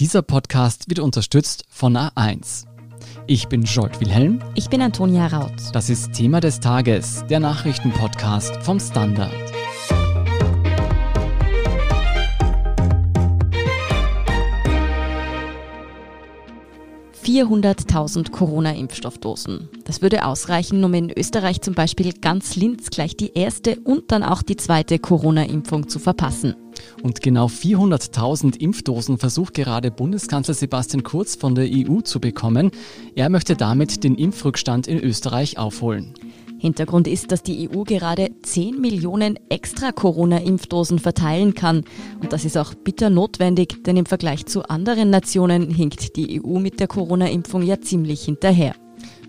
Dieser Podcast wird unterstützt von A1. Ich bin Jolt Wilhelm. Ich bin Antonia Raut. Das ist Thema des Tages, der Nachrichtenpodcast vom Standard. 400.000 Corona-Impfstoffdosen. Das würde ausreichen, um in Österreich zum Beispiel ganz Linz gleich die erste und dann auch die zweite Corona-Impfung zu verpassen. Und genau 400.000 Impfdosen versucht gerade Bundeskanzler Sebastian Kurz von der EU zu bekommen. Er möchte damit den Impfrückstand in Österreich aufholen. Hintergrund ist, dass die EU gerade 10 Millionen extra Corona-Impfdosen verteilen kann. Und das ist auch bitter notwendig, denn im Vergleich zu anderen Nationen hinkt die EU mit der Corona-Impfung ja ziemlich hinterher.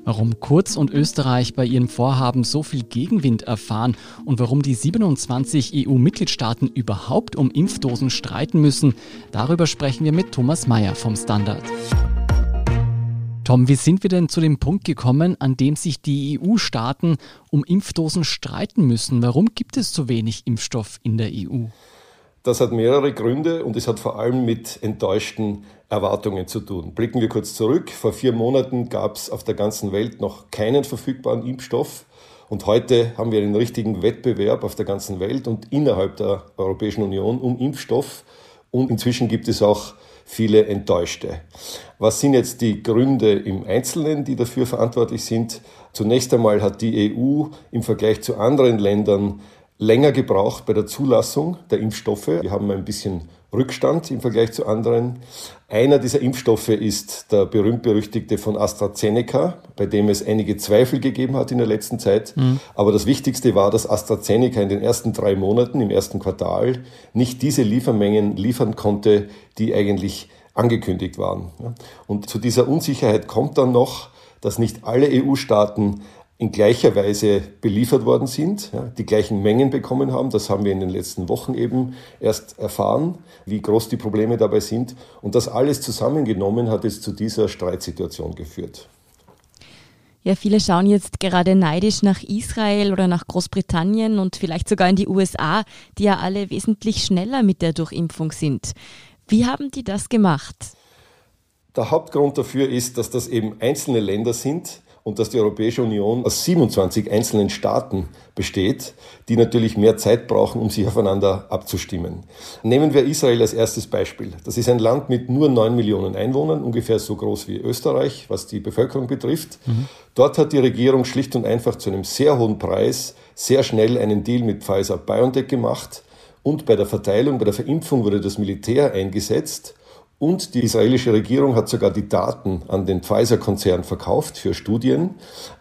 Warum Kurz und Österreich bei ihrem Vorhaben so viel Gegenwind erfahren und warum die 27 EU-Mitgliedstaaten überhaupt um Impfdosen streiten müssen, darüber sprechen wir mit Thomas Mayer vom Standard. Tom, wie sind wir denn zu dem Punkt gekommen, an dem sich die EU-Staaten um Impfdosen streiten müssen? Warum gibt es so wenig Impfstoff in der EU? Das hat mehrere Gründe und es hat vor allem mit enttäuschten Erwartungen zu tun. Blicken wir kurz zurück. Vor vier Monaten gab es auf der ganzen Welt noch keinen verfügbaren Impfstoff. Und heute haben wir einen richtigen Wettbewerb auf der ganzen Welt und innerhalb der Europäischen Union um Impfstoff. Und inzwischen gibt es auch viele Enttäuschte. Was sind jetzt die Gründe im Einzelnen, die dafür verantwortlich sind? Zunächst einmal hat die EU im Vergleich zu anderen Ländern länger gebraucht bei der Zulassung der Impfstoffe. Wir haben ein bisschen Rückstand im Vergleich zu anderen. Einer dieser Impfstoffe ist der berühmt-berüchtigte von AstraZeneca, bei dem es einige Zweifel gegeben hat in der letzten Zeit. Mhm. Aber das Wichtigste war, dass AstraZeneca in den ersten drei Monaten, im ersten Quartal, nicht diese Liefermengen liefern konnte, die eigentlich angekündigt waren. Und zu dieser Unsicherheit kommt dann noch, dass nicht alle EU-Staaten in gleicher Weise beliefert worden sind, ja, die gleichen Mengen bekommen haben. Das haben wir in den letzten Wochen eben erst erfahren, wie groß die Probleme dabei sind. Und das alles zusammengenommen hat es zu dieser Streitsituation geführt. Ja, viele schauen jetzt gerade neidisch nach Israel oder nach Großbritannien und vielleicht sogar in die USA, die ja alle wesentlich schneller mit der Durchimpfung sind. Wie haben die das gemacht? Der Hauptgrund dafür ist, dass das eben einzelne Länder sind, und dass die Europäische Union aus 27 einzelnen Staaten besteht, die natürlich mehr Zeit brauchen, um sich aufeinander abzustimmen. Nehmen wir Israel als erstes Beispiel. Das ist ein Land mit nur 9 Millionen Einwohnern, ungefähr so groß wie Österreich, was die Bevölkerung betrifft. Mhm. Dort hat die Regierung schlicht und einfach zu einem sehr hohen Preis sehr schnell einen Deal mit Pfizer BioNTech gemacht. Und bei der Verteilung, bei der Verimpfung wurde das Militär eingesetzt und die israelische Regierung hat sogar die Daten an den Pfizer-Konzern verkauft für Studien.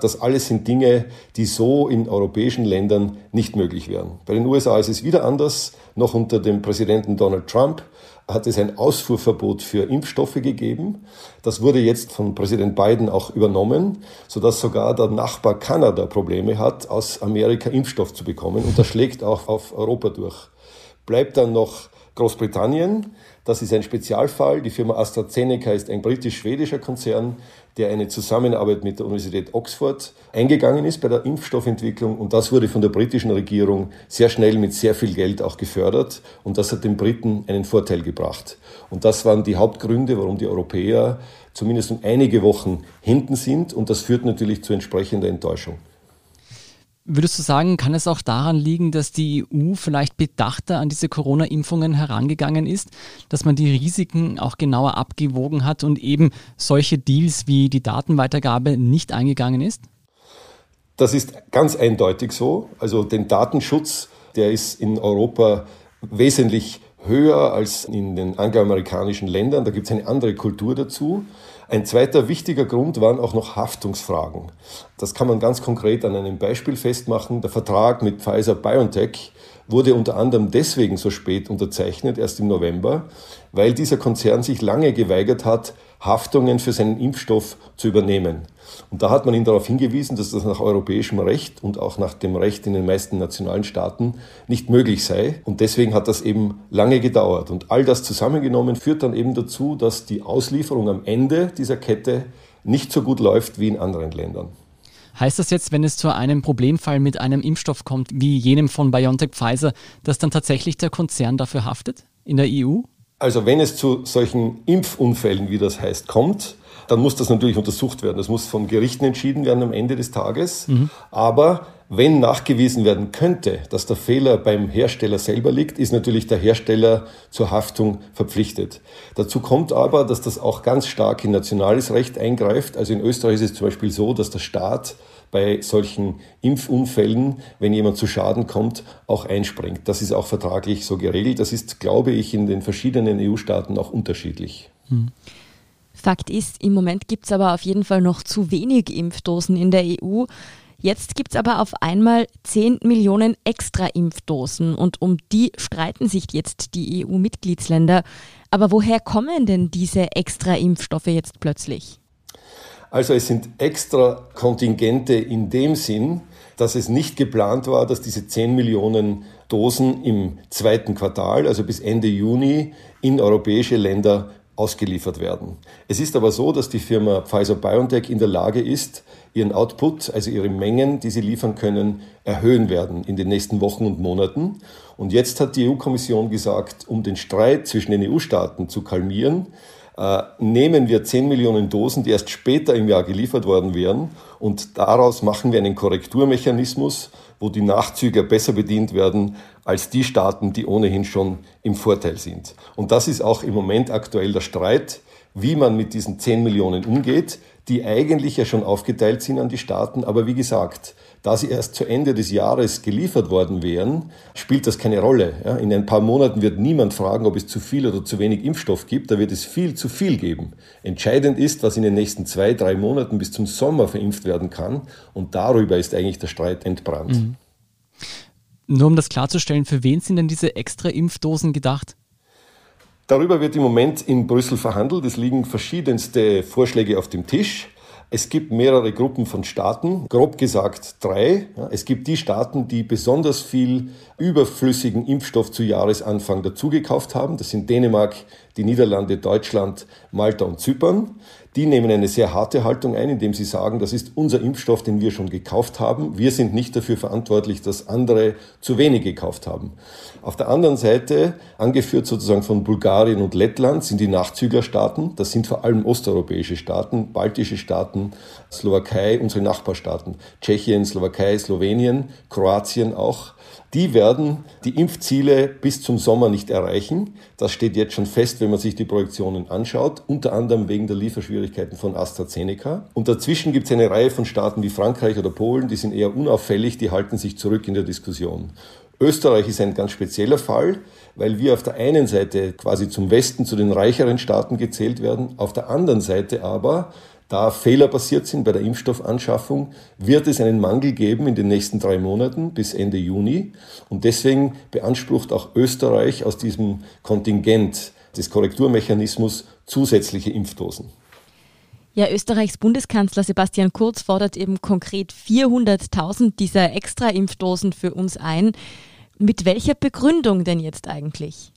Das alles sind Dinge, die so in europäischen Ländern nicht möglich wären. Bei den USA ist es wieder anders. Noch unter dem Präsidenten Donald Trump hat es ein Ausfuhrverbot für Impfstoffe gegeben. Das wurde jetzt von Präsident Biden auch übernommen, sodass sogar der Nachbar Kanada Probleme hat, aus Amerika Impfstoff zu bekommen. Und das schlägt auch auf Europa durch. Bleibt dann noch Großbritannien. Das ist ein Spezialfall. Die Firma AstraZeneca ist ein britisch-schwedischer Konzern, der eine Zusammenarbeit mit der Universität Oxford eingegangen ist bei der Impfstoffentwicklung. Und das wurde von der britischen Regierung sehr schnell mit sehr viel Geld auch gefördert. Und das hat den Briten einen Vorteil gebracht. Und das waren die Hauptgründe, warum die Europäer zumindest um einige Wochen hinten sind. Und das führt natürlich zu entsprechender Enttäuschung. Würdest du sagen, kann es auch daran liegen, dass die EU vielleicht bedachter an diese Corona-Impfungen herangegangen ist, dass man die Risiken auch genauer abgewogen hat und eben solche Deals wie die Datenweitergabe nicht eingegangen ist? Das ist ganz eindeutig so. Also den Datenschutz, der ist in Europa wesentlich höher als in den angloamerikanischen Ländern. Da gibt es eine andere Kultur dazu. Ein zweiter wichtiger Grund waren auch noch Haftungsfragen. Das kann man ganz konkret an einem Beispiel festmachen. Der Vertrag mit Pfizer BioNTech wurde unter anderem deswegen so spät unterzeichnet, erst im November, weil dieser Konzern sich lange geweigert hat, Haftungen für seinen Impfstoff zu übernehmen. Und da hat man ihn darauf hingewiesen, dass das nach europäischem Recht und auch nach dem Recht in den meisten nationalen Staaten nicht möglich sei. Und deswegen hat das eben lange gedauert. Und all das zusammengenommen führt dann eben dazu, dass die Auslieferung am Ende dieser Kette nicht so gut läuft wie in anderen Ländern. Heißt das jetzt, wenn es zu einem Problemfall mit einem Impfstoff kommt, wie jenem von BioNTech Pfizer, dass dann tatsächlich der Konzern dafür haftet in der EU? Also wenn es zu solchen Impfunfällen, wie das heißt, kommt, dann muss das natürlich untersucht werden. Das muss von Gerichten entschieden werden am Ende des Tages. Mhm. Aber wenn nachgewiesen werden könnte, dass der Fehler beim Hersteller selber liegt, ist natürlich der Hersteller zur Haftung verpflichtet. Dazu kommt aber, dass das auch ganz stark in nationales Recht eingreift. Also in Österreich ist es zum Beispiel so, dass der Staat bei solchen Impfunfällen, wenn jemand zu Schaden kommt, auch einspringt. Das ist auch vertraglich so geregelt. Das ist, glaube ich, in den verschiedenen EU-Staaten auch unterschiedlich. Hm. Fakt ist, im Moment gibt es aber auf jeden Fall noch zu wenig Impfdosen in der EU. Jetzt gibt es aber auf einmal 10 Millionen extra Impfdosen und um die streiten sich jetzt die EU-Mitgliedsländer. Aber woher kommen denn diese extra Impfstoffe jetzt plötzlich? Also es sind extra Kontingente in dem Sinn, dass es nicht geplant war, dass diese 10 Millionen Dosen im zweiten Quartal, also bis Ende Juni, in europäische Länder ausgeliefert werden. Es ist aber so, dass die Firma Pfizer BioNTech in der Lage ist, ihren Output, also ihre Mengen, die sie liefern können, erhöhen werden in den nächsten Wochen und Monaten. Und jetzt hat die EU-Kommission gesagt, um den Streit zwischen den EU-Staaten zu kalmieren, nehmen wir 10 Millionen Dosen, die erst später im Jahr geliefert worden wären, und daraus machen wir einen Korrekturmechanismus, wo die Nachzüger besser bedient werden als die Staaten, die ohnehin schon im Vorteil sind. Und das ist auch im Moment aktuell der Streit, wie man mit diesen 10 Millionen umgeht, die eigentlich ja schon aufgeteilt sind an die Staaten. Aber wie gesagt, da sie erst zu Ende des Jahres geliefert worden wären, spielt das keine Rolle. Ja, in ein paar Monaten wird niemand fragen, ob es zu viel oder zu wenig Impfstoff gibt. Da wird es viel zu viel geben. Entscheidend ist, was in den nächsten zwei, drei Monaten bis zum Sommer verimpft werden kann. Und darüber ist eigentlich der Streit entbrannt. Mhm. Nur um das klarzustellen, für wen sind denn diese extra Impfdosen gedacht? Darüber wird im Moment in Brüssel verhandelt. Es liegen verschiedenste Vorschläge auf dem Tisch. Es gibt mehrere Gruppen von Staaten, grob gesagt drei. Es gibt die Staaten, die besonders viel überflüssigen Impfstoff zu Jahresanfang dazugekauft haben. Das sind Dänemark, die Niederlande, Deutschland, Malta und Zypern. Die nehmen eine sehr harte Haltung ein, indem sie sagen, das ist unser Impfstoff, den wir schon gekauft haben. Wir sind nicht dafür verantwortlich, dass andere zu wenig gekauft haben. Auf der anderen Seite, angeführt sozusagen von Bulgarien und Lettland, sind die Nachzüglerstaaten. Das sind vor allem osteuropäische Staaten, baltische Staaten, Slowakei, unsere Nachbarstaaten, Tschechien, Slowakei, Slowenien, Kroatien auch. Die werden die Impfziele bis zum Sommer nicht erreichen. Das steht jetzt schon fest, wenn man sich die Projektionen anschaut, unter anderem wegen der Lieferschwierigkeiten von AstraZeneca. Und dazwischen gibt es eine Reihe von Staaten wie Frankreich oder Polen, die sind eher unauffällig, die halten sich zurück in der Diskussion. Österreich ist ein ganz spezieller Fall, weil wir auf der einen Seite quasi zum Westen, zu den reicheren Staaten gezählt werden, auf der anderen Seite aber da Fehler passiert sind bei der Impfstoffanschaffung, wird es einen Mangel geben in den nächsten drei Monaten bis Ende Juni. Und deswegen beansprucht auch Österreich aus diesem Kontingent des Korrekturmechanismus zusätzliche Impfdosen. Ja, Österreichs Bundeskanzler Sebastian Kurz fordert eben konkret 400.000 dieser Extra-Impfdosen für uns ein. Mit welcher Begründung denn jetzt eigentlich?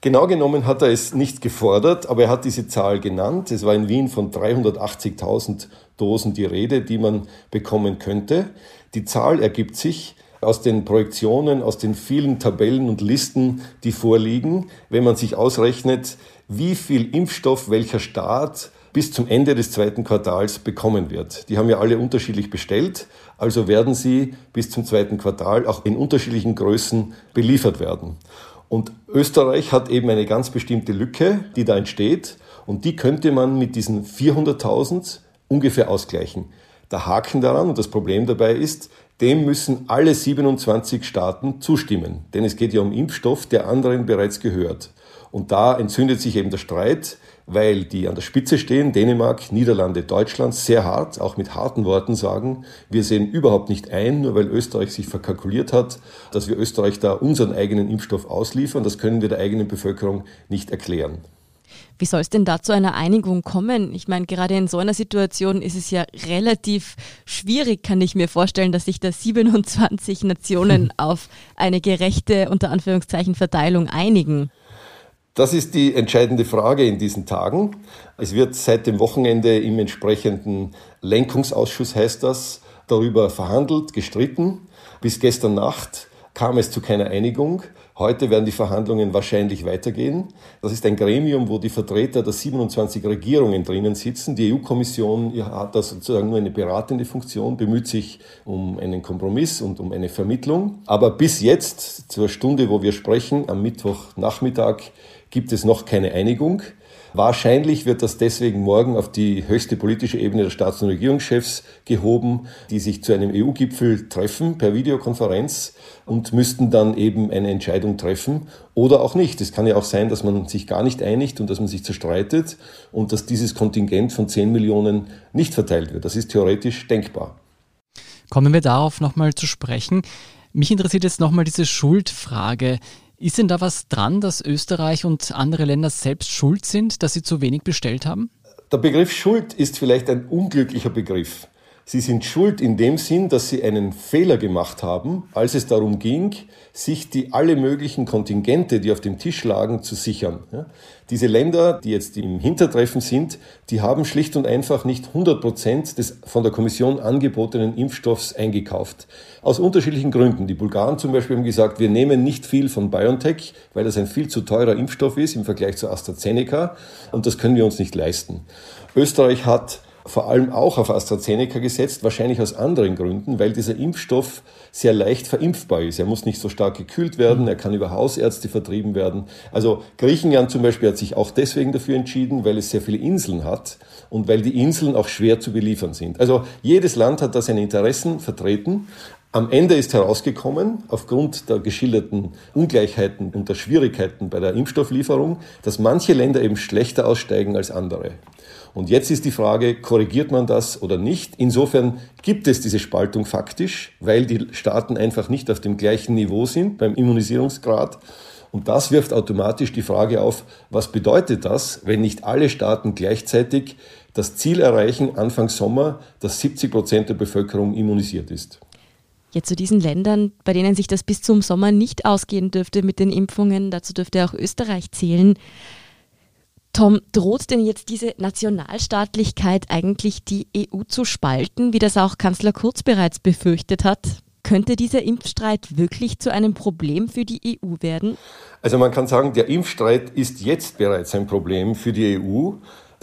Genau genommen hat er es nicht gefordert, aber er hat diese Zahl genannt. Es war in Wien von 380.000 Dosen die Rede, die man bekommen könnte. Die Zahl ergibt sich aus den Projektionen, aus den vielen Tabellen und Listen, die vorliegen, wenn man sich ausrechnet, wie viel Impfstoff welcher Staat bis zum Ende des zweiten Quartals bekommen wird. Die haben ja alle unterschiedlich bestellt, also werden sie bis zum zweiten Quartal auch in unterschiedlichen Größen beliefert werden. Und Österreich hat eben eine ganz bestimmte Lücke, die da entsteht. Und die könnte man mit diesen 400.000 ungefähr ausgleichen. Der Haken daran und das Problem dabei ist, dem müssen alle 27 Staaten zustimmen. Denn es geht ja um Impfstoff, der anderen bereits gehört. Und da entzündet sich eben der Streit, weil die an der Spitze stehen, Dänemark, Niederlande, Deutschland, sehr hart, auch mit harten Worten sagen, wir sehen überhaupt nicht ein, nur weil Österreich sich verkalkuliert hat, dass wir Österreich da unseren eigenen Impfstoff ausliefern. Das können wir der eigenen Bevölkerung nicht erklären. Wie soll es denn da zu einer Einigung kommen? Ich meine, gerade in so einer Situation ist es ja relativ schwierig, kann ich mir vorstellen, dass sich da 27 Nationen auf eine gerechte, unter Anführungszeichen, Verteilung einigen. Das ist die entscheidende Frage in diesen Tagen. Es wird seit dem Wochenende im entsprechenden Lenkungsausschuss, heißt das, darüber verhandelt, gestritten. Bis gestern Nacht kam es zu keiner Einigung. Heute werden die Verhandlungen wahrscheinlich weitergehen. Das ist ein Gremium, wo die Vertreter der 27 Regierungen drinnen sitzen. Die EU-Kommission hat da sozusagen nur eine beratende Funktion, bemüht sich um einen Kompromiss und um eine Vermittlung. Aber bis jetzt, zur Stunde, wo wir sprechen, am Mittwochnachmittag, gibt es noch keine Einigung. Wahrscheinlich wird das deswegen morgen auf die höchste politische Ebene der Staats- und Regierungschefs gehoben, die sich zu einem EU-Gipfel treffen per Videokonferenz und müssten dann eben eine Entscheidung treffen oder auch nicht. Es kann ja auch sein, dass man sich gar nicht einigt und dass man sich zerstreitet und dass dieses Kontingent von 10 Millionen nicht verteilt wird. Das ist theoretisch denkbar. Kommen wir darauf nochmal zu sprechen. Mich interessiert jetzt nochmal diese Schuldfrage. Ist denn da was dran, dass Österreich und andere Länder selbst schuld sind, dass sie zu wenig bestellt haben? Der Begriff Schuld ist vielleicht ein unglücklicher Begriff. Sie sind schuld in dem Sinn, dass sie einen Fehler gemacht haben, als es darum ging, sich die alle möglichen Kontingente, die auf dem Tisch lagen, zu sichern. Ja? Diese Länder, die jetzt im Hintertreffen sind, die haben schlicht und einfach nicht 100 Prozent des von der Kommission angebotenen Impfstoffs eingekauft. Aus unterschiedlichen Gründen. Die Bulgaren zum Beispiel haben gesagt, wir nehmen nicht viel von BioNTech, weil das ein viel zu teurer Impfstoff ist im Vergleich zu AstraZeneca und das können wir uns nicht leisten. Österreich hat vor allem auch auf AstraZeneca gesetzt, wahrscheinlich aus anderen Gründen, weil dieser Impfstoff sehr leicht verimpfbar ist. Er muss nicht so stark gekühlt werden, er kann über Hausärzte vertrieben werden. Also Griechenland zum Beispiel hat sich auch deswegen dafür entschieden, weil es sehr viele Inseln hat und weil die Inseln auch schwer zu beliefern sind. Also jedes Land hat da seine Interessen vertreten. Am Ende ist herausgekommen, aufgrund der geschilderten Ungleichheiten und der Schwierigkeiten bei der Impfstofflieferung, dass manche Länder eben schlechter aussteigen als andere. Und jetzt ist die Frage, korrigiert man das oder nicht? Insofern gibt es diese Spaltung faktisch, weil die Staaten einfach nicht auf dem gleichen Niveau sind beim Immunisierungsgrad. Und das wirft automatisch die Frage auf, was bedeutet das, wenn nicht alle Staaten gleichzeitig das Ziel erreichen, Anfang Sommer, dass 70 Prozent der Bevölkerung immunisiert ist? Jetzt zu diesen Ländern, bei denen sich das bis zum Sommer nicht ausgehen dürfte mit den Impfungen, dazu dürfte auch Österreich zählen. Tom, droht denn jetzt diese Nationalstaatlichkeit eigentlich die EU zu spalten, wie das auch Kanzler Kurz bereits befürchtet hat? Könnte dieser Impfstreit wirklich zu einem Problem für die EU werden? Also man kann sagen, der Impfstreit ist jetzt bereits ein Problem für die EU.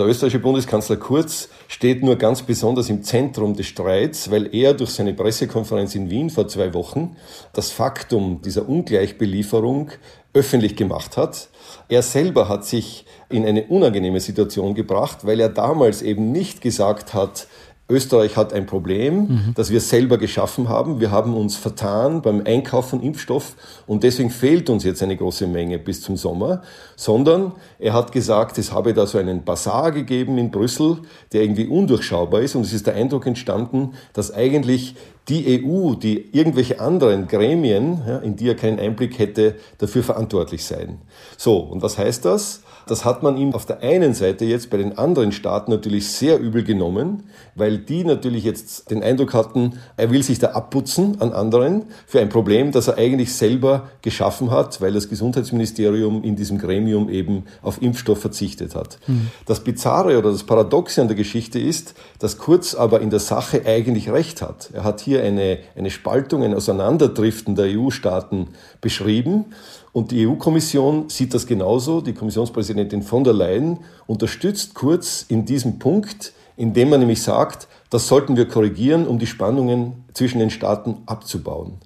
Der österreichische Bundeskanzler Kurz steht nur ganz besonders im Zentrum des Streits, weil er durch seine Pressekonferenz in Wien vor zwei Wochen das Faktum dieser Ungleichbelieferung öffentlich gemacht hat. Er selber hat sich in eine unangenehme Situation gebracht, weil er damals eben nicht gesagt hat, Österreich hat ein Problem, mhm. das wir selber geschaffen haben. Wir haben uns vertan beim Einkauf von Impfstoff und deswegen fehlt uns jetzt eine große Menge bis zum Sommer, sondern er hat gesagt, es habe da so einen Bazar gegeben in Brüssel, der irgendwie undurchschaubar ist und es ist der Eindruck entstanden, dass eigentlich die EU, die irgendwelche anderen Gremien, ja, in die er keinen Einblick hätte, dafür verantwortlich seien. So, und was heißt das? Das hat man ihm auf der einen Seite jetzt bei den anderen Staaten natürlich sehr übel genommen, weil die natürlich jetzt den Eindruck hatten, er will sich da abputzen an anderen für ein Problem, das er eigentlich selber geschaffen hat, weil das Gesundheitsministerium in diesem Gremium eben auf Impfstoff verzichtet hat. Mhm. Das Bizarre oder das Paradoxe an der Geschichte ist, dass Kurz aber in der Sache eigentlich recht hat. Er hat hier eine, eine Spaltung, ein Auseinanderdriften der EU-Staaten beschrieben und die EU-Kommission sieht das genauso. Die Kommissionspräsidentin von der Leyen unterstützt Kurz in diesem Punkt, indem man nämlich sagt, das sollten wir korrigieren, um die Spannungen zwischen den Staaten abzubauen.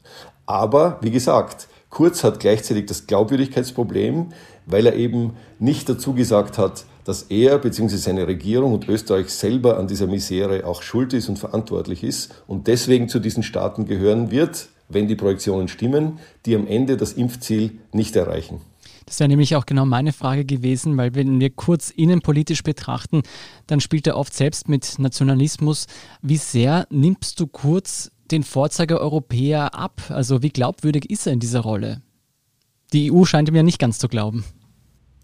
Aber, wie gesagt, Kurz hat gleichzeitig das Glaubwürdigkeitsproblem, weil er eben nicht dazu gesagt hat, dass er bzw. seine Regierung und Österreich selber an dieser Misere auch schuld ist und verantwortlich ist und deswegen zu diesen Staaten gehören wird, wenn die Projektionen stimmen, die am Ende das Impfziel nicht erreichen. Das wäre nämlich auch genau meine Frage gewesen, weil wenn wir kurz innenpolitisch betrachten, dann spielt er oft selbst mit Nationalismus. Wie sehr nimmst du kurz den Vorzeiger Europäer ab? Also wie glaubwürdig ist er in dieser Rolle? Die EU scheint ihm ja nicht ganz zu glauben.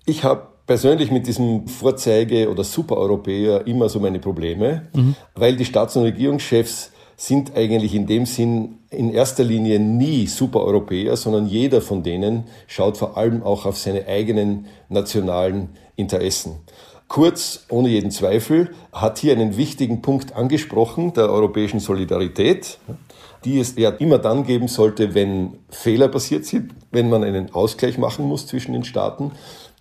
Ich habe persönlich mit diesem Vorzeige- oder Supereuropäer immer so meine Probleme, mhm. weil die Staats- und Regierungschefs sind eigentlich in dem Sinn in erster Linie nie Supereuropäer, sondern jeder von denen schaut vor allem auch auf seine eigenen nationalen Interessen. Kurz, ohne jeden Zweifel, hat hier einen wichtigen Punkt angesprochen, der europäischen Solidarität, die es ja immer dann geben sollte, wenn Fehler passiert sind, wenn man einen Ausgleich machen muss zwischen den Staaten.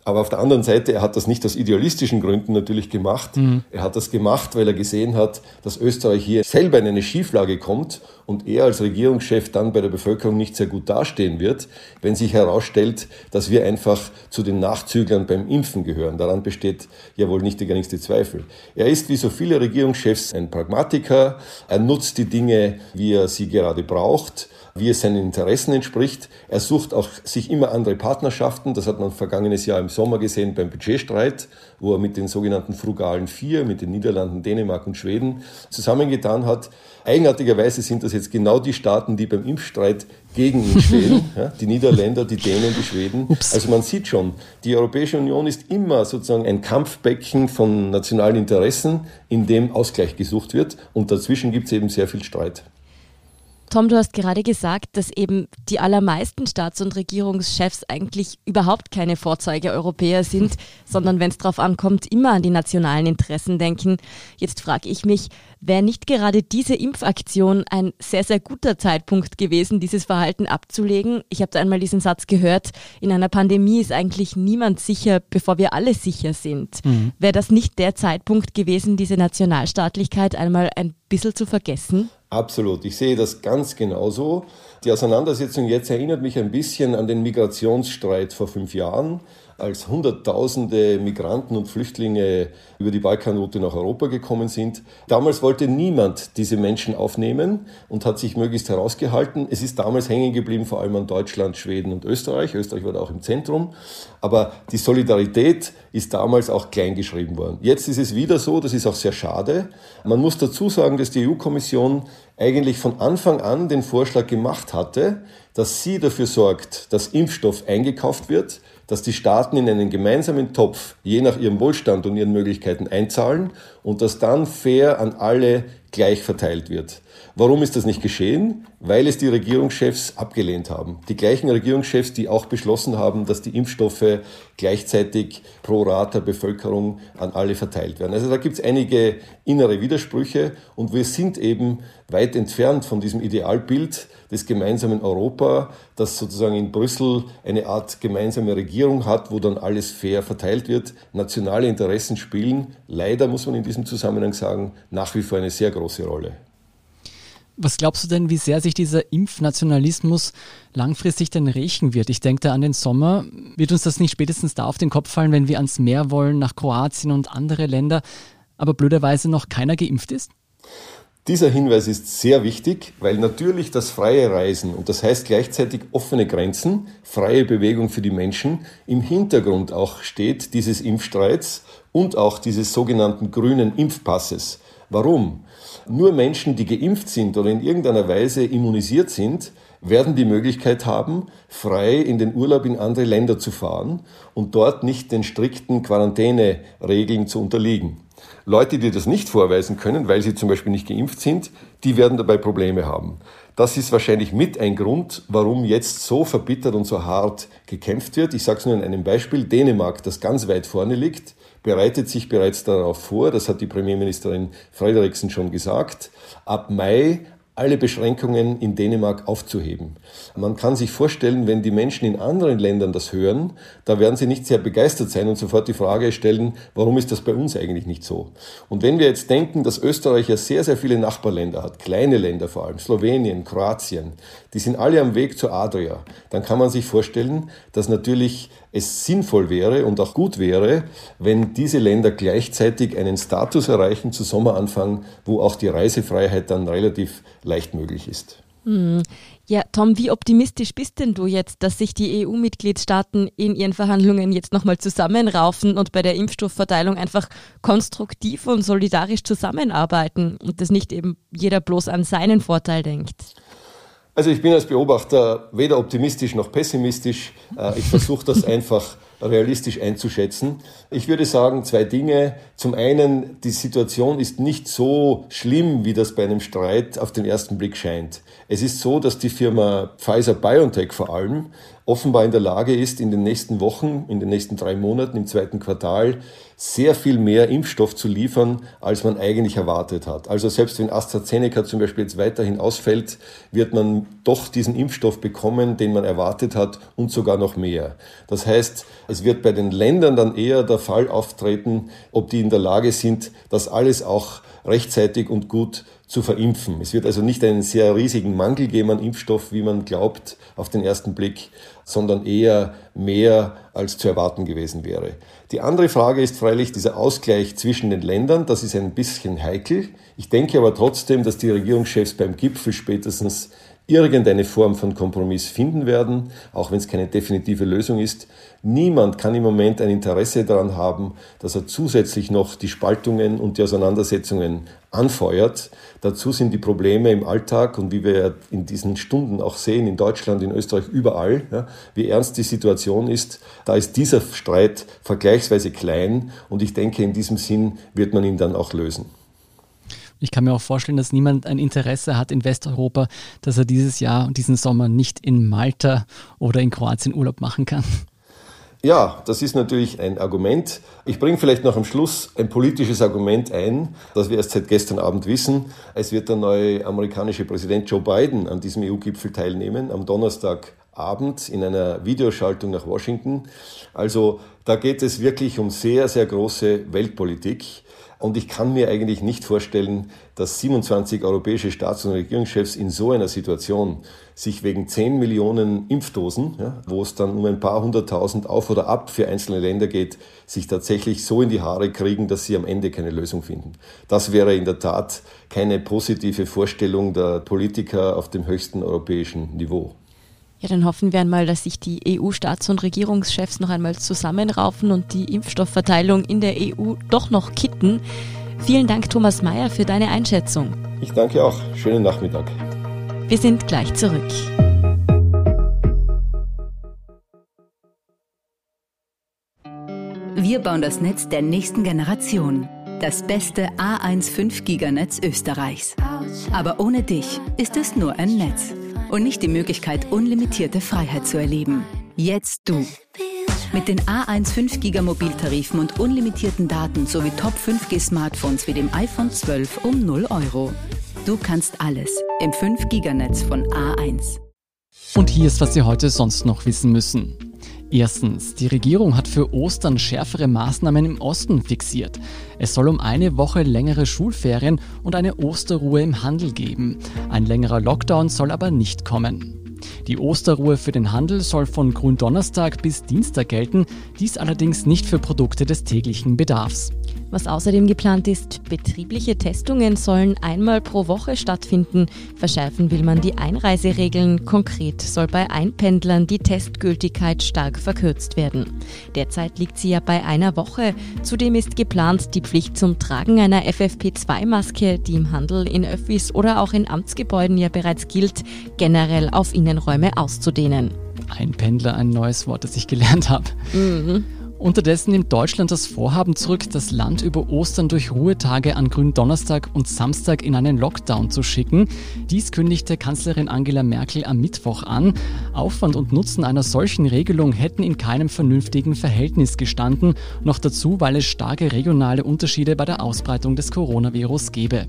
Aber auf der anderen Seite, er hat das nicht aus idealistischen Gründen natürlich gemacht. Mhm. Er hat das gemacht, weil er gesehen hat, dass Österreich hier selber in eine Schieflage kommt und er als Regierungschef dann bei der Bevölkerung nicht sehr gut dastehen wird, wenn sich herausstellt, dass wir einfach zu den Nachzüglern beim Impfen gehören. Daran besteht ja wohl nicht der geringste Zweifel. Er ist wie so viele Regierungschefs ein Pragmatiker. Er nutzt die Dinge, wie er sie gerade braucht wie es seinen Interessen entspricht. Er sucht auch sich immer andere Partnerschaften. Das hat man vergangenes Jahr im Sommer gesehen beim Budgetstreit, wo er mit den sogenannten frugalen Vier, mit den Niederlanden, Dänemark und Schweden zusammengetan hat. Eigenartigerweise sind das jetzt genau die Staaten, die beim Impfstreit gegen ihn stehen. Ja, die Niederländer, die Dänen, die Schweden. Ups. Also man sieht schon, die Europäische Union ist immer sozusagen ein Kampfbecken von nationalen Interessen, in dem Ausgleich gesucht wird. Und dazwischen gibt es eben sehr viel Streit. Tom, du hast gerade gesagt, dass eben die allermeisten Staats- und Regierungschefs eigentlich überhaupt keine Vorzeigeeuropäer sind, sondern wenn es darauf ankommt, immer an die nationalen Interessen denken. Jetzt frage ich mich, wäre nicht gerade diese Impfaktion ein sehr, sehr guter Zeitpunkt gewesen, dieses Verhalten abzulegen? Ich habe da einmal diesen Satz gehört, in einer Pandemie ist eigentlich niemand sicher, bevor wir alle sicher sind. Mhm. Wäre das nicht der Zeitpunkt gewesen, diese Nationalstaatlichkeit einmal ein bisschen zu vergessen? Absolut, ich sehe das ganz genauso. Die Auseinandersetzung jetzt erinnert mich ein bisschen an den Migrationsstreit vor fünf Jahren als Hunderttausende Migranten und Flüchtlinge über die Balkanroute nach Europa gekommen sind. Damals wollte niemand diese Menschen aufnehmen und hat sich möglichst herausgehalten. Es ist damals hängen geblieben, vor allem an Deutschland, Schweden und Österreich. Österreich war da auch im Zentrum. Aber die Solidarität ist damals auch kleingeschrieben worden. Jetzt ist es wieder so, das ist auch sehr schade. Man muss dazu sagen, dass die EU-Kommission eigentlich von Anfang an den Vorschlag gemacht hatte, dass sie dafür sorgt, dass Impfstoff eingekauft wird, dass die Staaten in einen gemeinsamen Topf je nach ihrem Wohlstand und ihren Möglichkeiten einzahlen und dass dann fair an alle gleich verteilt wird. Warum ist das nicht geschehen? Weil es die Regierungschefs abgelehnt haben. Die gleichen Regierungschefs, die auch beschlossen haben, dass die Impfstoffe gleichzeitig pro Rata Bevölkerung an alle verteilt werden. Also da gibt es einige innere Widersprüche und wir sind eben weit entfernt von diesem Idealbild des gemeinsamen Europa, das sozusagen in Brüssel eine Art gemeinsame Regierung hat, wo dann alles fair verteilt wird. Nationale Interessen spielen, leider muss man in diesem Zusammenhang sagen, nach wie vor eine sehr große Rolle. Was glaubst du denn, wie sehr sich dieser Impfnationalismus langfristig denn rächen wird? Ich denke da an den Sommer. Wird uns das nicht spätestens da auf den Kopf fallen, wenn wir ans Meer wollen, nach Kroatien und andere Länder, aber blöderweise noch keiner geimpft ist? Dieser Hinweis ist sehr wichtig, weil natürlich das freie Reisen und das heißt gleichzeitig offene Grenzen, freie Bewegung für die Menschen im Hintergrund auch steht dieses Impfstreits und auch dieses sogenannten grünen Impfpasses. Warum? Nur Menschen, die geimpft sind oder in irgendeiner Weise immunisiert sind, werden die Möglichkeit haben, frei in den Urlaub in andere Länder zu fahren und dort nicht den strikten Quarantäneregeln zu unterliegen. Leute, die das nicht vorweisen können, weil sie zum Beispiel nicht geimpft sind, die werden dabei Probleme haben. Das ist wahrscheinlich mit ein Grund, warum jetzt so verbittert und so hart gekämpft wird. Ich sage es nur in einem Beispiel. Dänemark, das ganz weit vorne liegt, bereitet sich bereits darauf vor, das hat die Premierministerin Frederiksen schon gesagt, ab Mai alle Beschränkungen in Dänemark aufzuheben. Man kann sich vorstellen, wenn die Menschen in anderen Ländern das hören, da werden sie nicht sehr begeistert sein und sofort die Frage stellen, warum ist das bei uns eigentlich nicht so? Und wenn wir jetzt denken, dass Österreich ja sehr, sehr viele Nachbarländer hat, kleine Länder vor allem, Slowenien, Kroatien, die sind alle am Weg zur Adria, dann kann man sich vorstellen, dass natürlich es sinnvoll wäre und auch gut wäre, wenn diese Länder gleichzeitig einen Status erreichen zu Sommeranfang, wo auch die Reisefreiheit dann relativ leicht möglich ist. Hm. Ja, Tom, wie optimistisch bist denn du jetzt, dass sich die EU-Mitgliedstaaten in ihren Verhandlungen jetzt nochmal zusammenraufen und bei der Impfstoffverteilung einfach konstruktiv und solidarisch zusammenarbeiten und dass nicht eben jeder bloß an seinen Vorteil denkt? Also ich bin als Beobachter weder optimistisch noch pessimistisch. Äh, ich versuche das einfach realistisch einzuschätzen. Ich würde sagen, zwei Dinge. Zum einen, die Situation ist nicht so schlimm, wie das bei einem Streit auf den ersten Blick scheint. Es ist so, dass die Firma Pfizer BioNTech vor allem offenbar in der Lage ist, in den nächsten Wochen, in den nächsten drei Monaten, im zweiten Quartal, sehr viel mehr Impfstoff zu liefern, als man eigentlich erwartet hat. Also selbst wenn AstraZeneca zum Beispiel jetzt weiterhin ausfällt, wird man doch diesen Impfstoff bekommen, den man erwartet hat und sogar noch mehr. Das heißt, es wird bei den Ländern dann eher der Fall auftreten, ob die in der Lage sind, das alles auch rechtzeitig und gut zu verimpfen. Es wird also nicht einen sehr riesigen Mangel geben an Impfstoff, wie man glaubt auf den ersten Blick, sondern eher mehr als zu erwarten gewesen wäre. Die andere Frage ist freilich dieser Ausgleich zwischen den Ländern. Das ist ein bisschen heikel. Ich denke aber trotzdem, dass die Regierungschefs beim Gipfel spätestens irgendeine Form von Kompromiss finden werden, auch wenn es keine definitive Lösung ist. Niemand kann im Moment ein Interesse daran haben, dass er zusätzlich noch die Spaltungen und die Auseinandersetzungen anfeuert. Dazu sind die Probleme im Alltag und wie wir in diesen Stunden auch sehen, in Deutschland, in Österreich, überall, ja, wie ernst die Situation ist. Da ist dieser Streit vergleichsweise klein und ich denke, in diesem Sinn wird man ihn dann auch lösen. Ich kann mir auch vorstellen, dass niemand ein Interesse hat in Westeuropa, dass er dieses Jahr und diesen Sommer nicht in Malta oder in Kroatien Urlaub machen kann. Ja, das ist natürlich ein Argument. Ich bringe vielleicht noch am Schluss ein politisches Argument ein, das wir erst seit gestern Abend wissen. Es wird der neue amerikanische Präsident Joe Biden an diesem EU-Gipfel teilnehmen, am Donnerstagabend in einer Videoschaltung nach Washington. Also da geht es wirklich um sehr, sehr große Weltpolitik. Und ich kann mir eigentlich nicht vorstellen, dass 27 europäische Staats- und Regierungschefs in so einer Situation sich wegen 10 Millionen Impfdosen, ja, wo es dann um ein paar hunderttausend auf oder ab für einzelne Länder geht, sich tatsächlich so in die Haare kriegen, dass sie am Ende keine Lösung finden. Das wäre in der Tat keine positive Vorstellung der Politiker auf dem höchsten europäischen Niveau. Ja, dann hoffen wir einmal, dass sich die EU-Staats- und Regierungschefs noch einmal zusammenraufen und die Impfstoffverteilung in der EU doch noch kitten. Vielen Dank, Thomas Mayer, für deine Einschätzung. Ich danke auch. Schönen Nachmittag. Wir sind gleich zurück. Wir bauen das Netz der nächsten Generation. Das beste A1 5 Giganetz Österreichs. Aber ohne dich ist es nur ein Netz und nicht die Möglichkeit, unlimitierte Freiheit zu erleben. Jetzt du. Mit den A1 5 Giga Mobiltarifen und unlimitierten Daten sowie Top 5G Smartphones wie dem iPhone 12 um 0 Euro. Du kannst alles im 5 Giganetz von A1. Und hier ist, was Sie heute sonst noch wissen müssen. Erstens, die Regierung hat für Ostern schärfere Maßnahmen im Osten fixiert. Es soll um eine Woche längere Schulferien und eine Osterruhe im Handel geben. Ein längerer Lockdown soll aber nicht kommen. Die Osterruhe für den Handel soll von Gründonnerstag bis Dienstag gelten, dies allerdings nicht für Produkte des täglichen Bedarfs. Was außerdem geplant ist, betriebliche Testungen sollen einmal pro Woche stattfinden. Verschärfen will man die Einreiseregeln. Konkret soll bei Einpendlern die Testgültigkeit stark verkürzt werden. Derzeit liegt sie ja bei einer Woche. Zudem ist geplant, die Pflicht zum Tragen einer FFP2-Maske, die im Handel, in Öffis oder auch in Amtsgebäuden ja bereits gilt, generell auf Innenräume auszudehnen. Einpendler, ein neues Wort, das ich gelernt habe. Mhm. Unterdessen nimmt Deutschland das Vorhaben zurück, das Land über Ostern durch Ruhetage an Gründonnerstag und Samstag in einen Lockdown zu schicken. Dies kündigte Kanzlerin Angela Merkel am Mittwoch an. Aufwand und Nutzen einer solchen Regelung hätten in keinem vernünftigen Verhältnis gestanden, noch dazu, weil es starke regionale Unterschiede bei der Ausbreitung des Coronavirus gebe.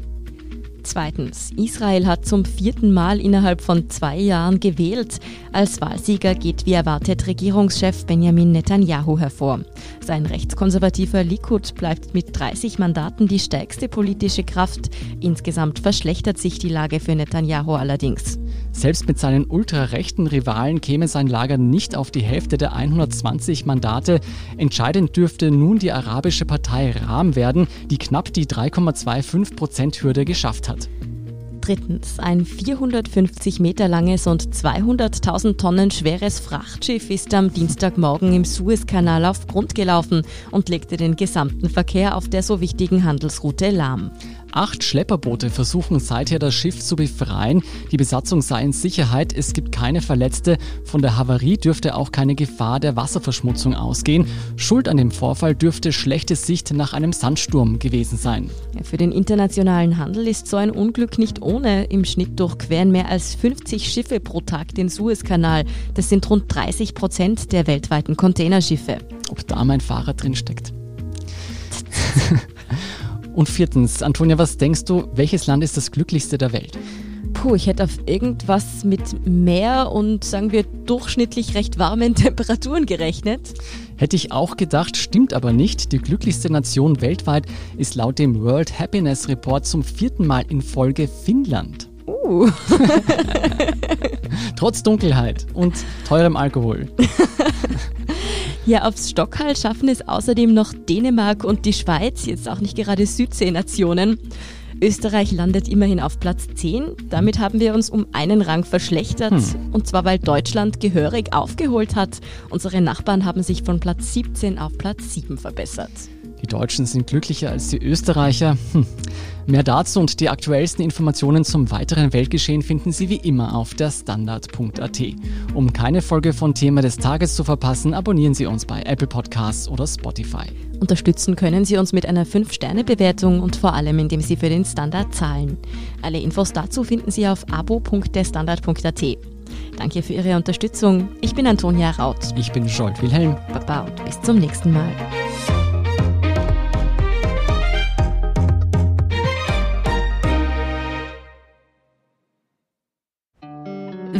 Zweitens, Israel hat zum vierten Mal innerhalb von zwei Jahren gewählt. Als Wahlsieger geht wie erwartet Regierungschef Benjamin Netanyahu hervor. Sein rechtskonservativer Likud bleibt mit 30 Mandaten die stärkste politische Kraft. Insgesamt verschlechtert sich die Lage für Netanyahu allerdings. Selbst mit seinen ultrarechten Rivalen käme sein Lager nicht auf die Hälfte der 120 Mandate. Entscheidend dürfte nun die arabische Partei Ram werden, die knapp die 3,25 Prozent Hürde geschafft hat. Drittens, ein 450 Meter langes und 200.000 Tonnen schweres Frachtschiff ist am Dienstagmorgen im Suezkanal auf Grund gelaufen und legte den gesamten Verkehr auf der so wichtigen Handelsroute lahm. Acht Schlepperboote versuchen seither das Schiff zu befreien. Die Besatzung sei in Sicherheit. Es gibt keine Verletzte. Von der Havarie dürfte auch keine Gefahr der Wasserverschmutzung ausgehen. Schuld an dem Vorfall dürfte schlechte Sicht nach einem Sandsturm gewesen sein. Ja, für den internationalen Handel ist so ein Unglück nicht ohne. Im Schnitt durchqueren mehr als 50 Schiffe pro Tag den Suezkanal. Das sind rund 30 Prozent der weltweiten Containerschiffe. Ob da mein Fahrer drin steckt. Und viertens, Antonia, was denkst du, welches Land ist das glücklichste der Welt? Puh, ich hätte auf irgendwas mit Meer und sagen wir durchschnittlich recht warmen Temperaturen gerechnet. Hätte ich auch gedacht, stimmt aber nicht. Die glücklichste Nation weltweit ist laut dem World Happiness Report zum vierten Mal in Folge Finnland. Uh. Trotz Dunkelheit und teurem Alkohol. Ja, aufs Stockhall schaffen es außerdem noch Dänemark und die Schweiz, jetzt auch nicht gerade Südseenationen. Österreich landet immerhin auf Platz 10. Damit haben wir uns um einen Rang verschlechtert. Hm. Und zwar, weil Deutschland gehörig aufgeholt hat. Unsere Nachbarn haben sich von Platz 17 auf Platz 7 verbessert. Die Deutschen sind glücklicher als die Österreicher. Hm. Mehr dazu und die aktuellsten Informationen zum weiteren Weltgeschehen finden Sie wie immer auf der Standard.at. Um keine Folge von Thema des Tages zu verpassen, abonnieren Sie uns bei Apple Podcasts oder Spotify. Unterstützen können Sie uns mit einer 5-Sterne-Bewertung und vor allem, indem Sie für den Standard zahlen. Alle Infos dazu finden Sie auf abo.derstandard.at. Danke für Ihre Unterstützung. Ich bin Antonia Raut. Ich bin Scholt Wilhelm. Baba und bis zum nächsten Mal.